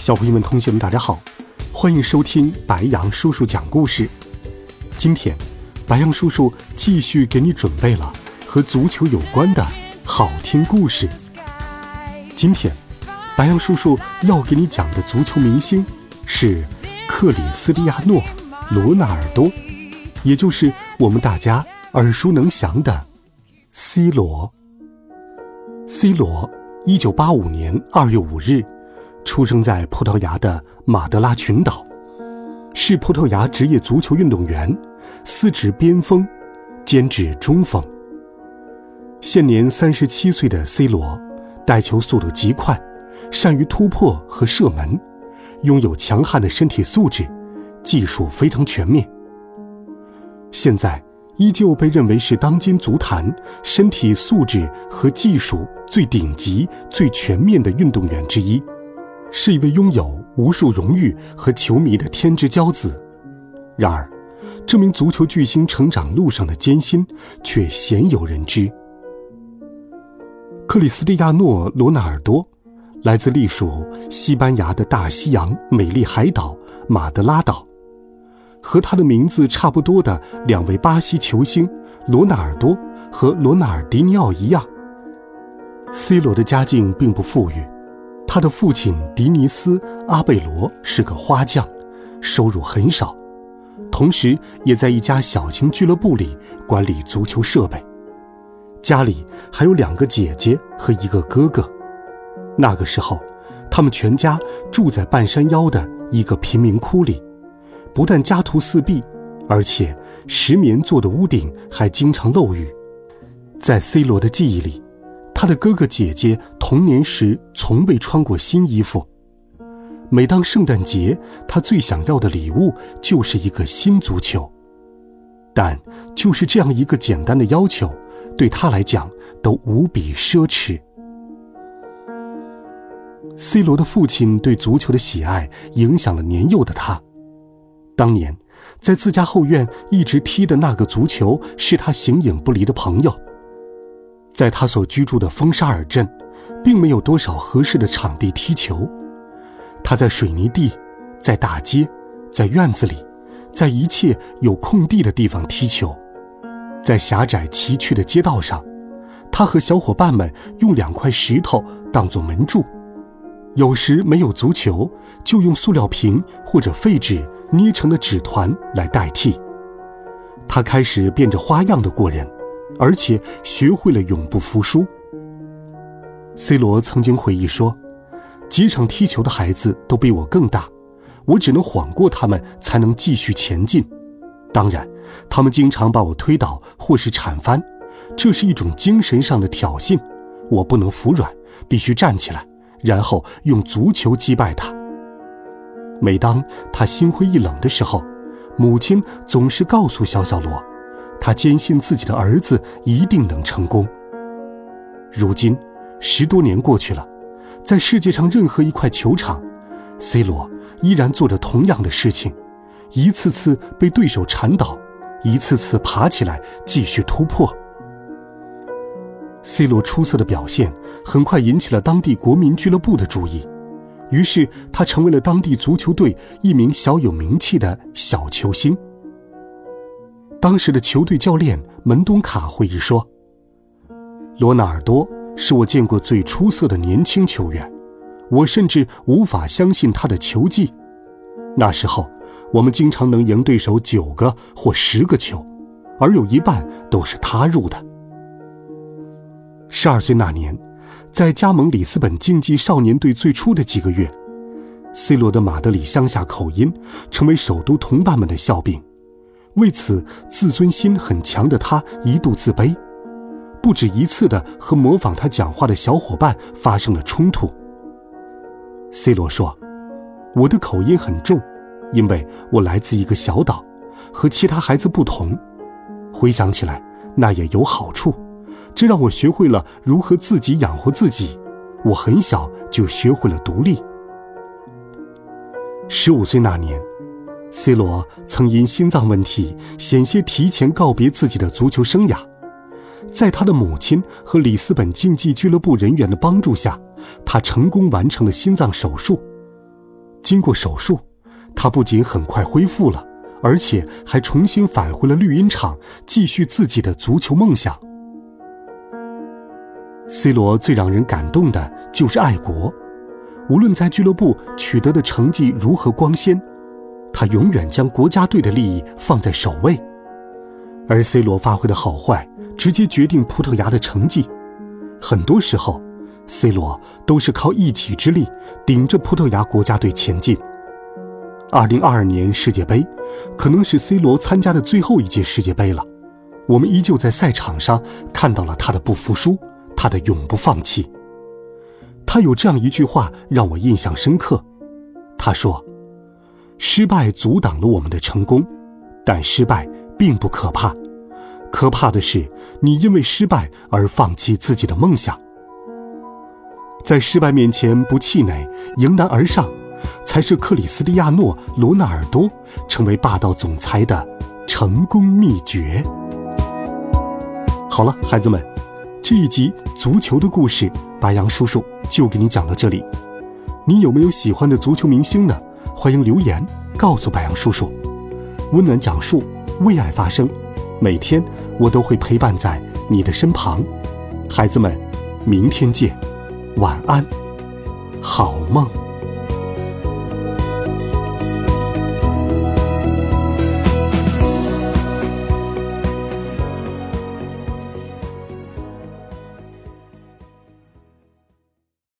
小朋友们、同学们，大家好，欢迎收听白羊叔叔讲故事。今天，白羊叔叔继续给你准备了和足球有关的好听故事。今天，白羊叔叔要给你讲的足球明星是克里斯蒂亚诺·罗纳尔多，也就是我们大家耳熟能详的 C 罗。C 罗，一九八五年二月五日。出生在葡萄牙的马德拉群岛，是葡萄牙职业足球运动员，司职边锋，兼指中锋。现年三十七岁的 C 罗，带球速度极快，善于突破和射门，拥有强悍的身体素质，技术非常全面。现在依旧被认为是当今足坛身体素质和技术最顶级、最全面的运动员之一。是一位拥有无数荣誉和球迷的天之骄子，然而，这名足球巨星成长路上的艰辛却鲜有人知。克里斯蒂亚诺·罗纳尔多，来自隶属西班牙的大西洋美丽海岛马德拉岛，和他的名字差不多的两位巴西球星罗纳尔多和罗纳尔迪尼奥一样，C 罗的家境并不富裕。他的父亲迪尼斯·阿贝罗是个花匠，收入很少，同时也在一家小型俱乐部里管理足球设备。家里还有两个姐姐和一个哥哥。那个时候，他们全家住在半山腰的一个贫民窟里，不但家徒四壁，而且石棉做的屋顶还经常漏雨。在 C 罗的记忆里。他的哥哥姐姐童年时从未穿过新衣服。每当圣诞节，他最想要的礼物就是一个新足球。但就是这样一个简单的要求，对他来讲都无比奢侈。C 罗的父亲对足球的喜爱影响了年幼的他。当年，在自家后院一直踢的那个足球，是他形影不离的朋友。在他所居住的风沙尔镇，并没有多少合适的场地踢球。他在水泥地，在大街，在院子里，在一切有空地的地方踢球。在狭窄崎岖的街道上，他和小伙伴们用两块石头当作门柱。有时没有足球，就用塑料瓶或者废纸捏成的纸团来代替。他开始变着花样的过人。而且学会了永不服输。C 罗曾经回忆说：“几场踢球的孩子都比我更大，我只能晃过他们才能继续前进。当然，他们经常把我推倒或是铲翻，这是一种精神上的挑衅。我不能服软，必须站起来，然后用足球击败他。”每当他心灰意冷的时候，母亲总是告诉小小罗。他坚信自己的儿子一定能成功。如今，十多年过去了，在世界上任何一块球场，C 罗依然做着同样的事情，一次次被对手铲倒，一次次爬起来继续突破。C 罗出色的表现很快引起了当地国民俱乐部的注意，于是他成为了当地足球队一名小有名气的小球星。当时的球队教练门东卡回忆说：“罗纳尔多是我见过最出色的年轻球员，我甚至无法相信他的球技。那时候，我们经常能赢对手九个或十个球，而有一半都是他入的。”十二岁那年，在加盟里斯本竞技少年队最初的几个月，C 罗的马德里乡下口音成为首都同伴们的笑柄。为此，自尊心很强的他一度自卑，不止一次的和模仿他讲话的小伙伴发生了冲突。C 罗说：“我的口音很重，因为我来自一个小岛，和其他孩子不同。回想起来，那也有好处，这让我学会了如何自己养活自己。我很小就学会了独立。十五岁那年。” C 罗曾因心脏问题险些提前告别自己的足球生涯，在他的母亲和里斯本竞技俱乐部人员的帮助下，他成功完成了心脏手术。经过手术，他不仅很快恢复了，而且还重新返回了绿茵场，继续自己的足球梦想。C 罗最让人感动的就是爱国，无论在俱乐部取得的成绩如何光鲜，他永远将国家队的利益放在首位。而 C 罗发挥的好坏，直接决定葡萄牙的成绩。很多时候，C 罗都是靠一己之力顶着葡萄牙国家队前进。二零二二年世界杯，可能是 C 罗参加的最后一届世界杯了。我们依旧在赛场上看到了他的不服输，他的永不放弃。他有这样一句话让我印象深刻，他说：“失败阻挡了我们的成功，但失败并不可怕。”可怕的是，你因为失败而放弃自己的梦想。在失败面前不气馁，迎难而上，才是克里斯蒂亚诺·罗纳尔多成为霸道总裁的成功秘诀。好了，孩子们，这一集足球的故事，白杨叔叔就给你讲到这里。你有没有喜欢的足球明星呢？欢迎留言告诉白杨叔叔。温暖讲述，为爱发声。每天我都会陪伴在你的身旁，孩子们，明天见，晚安，好梦。